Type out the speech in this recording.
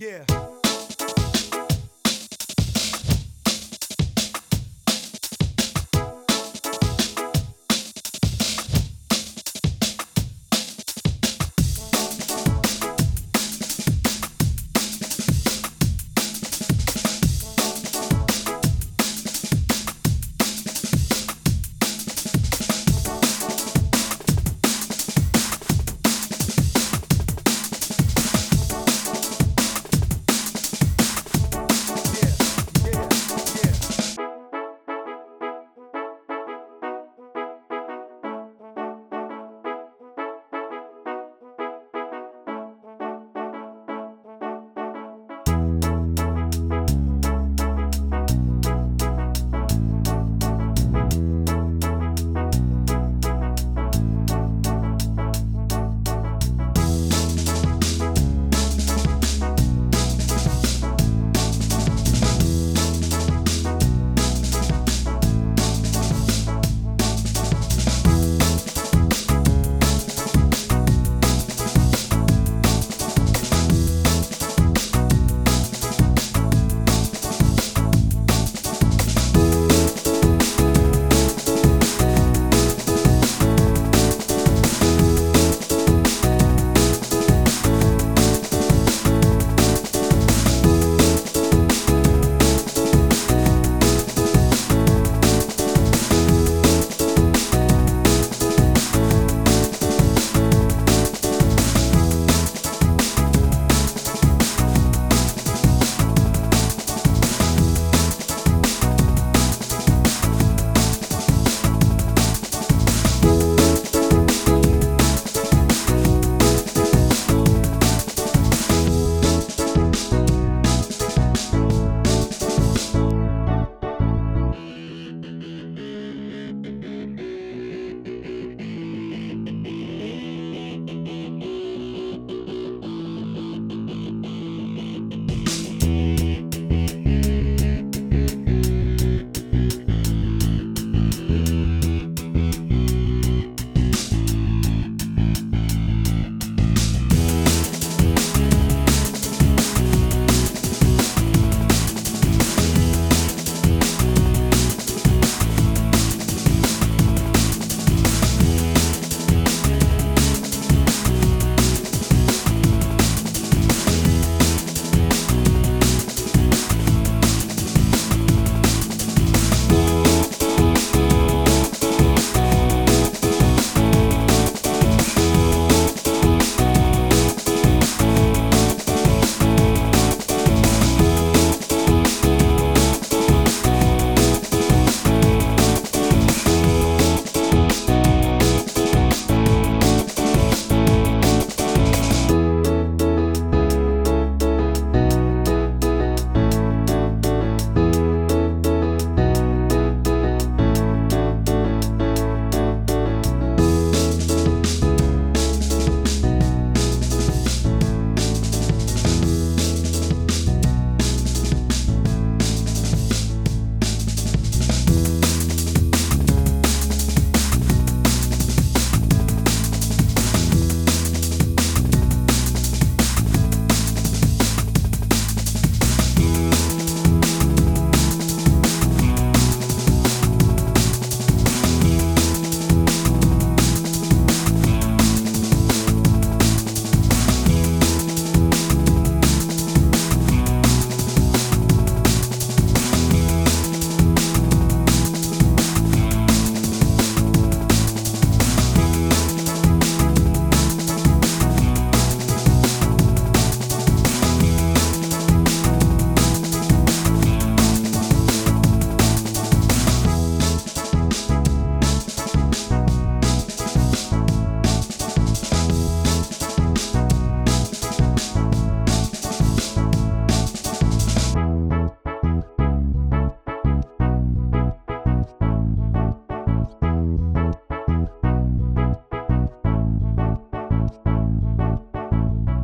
Yeah.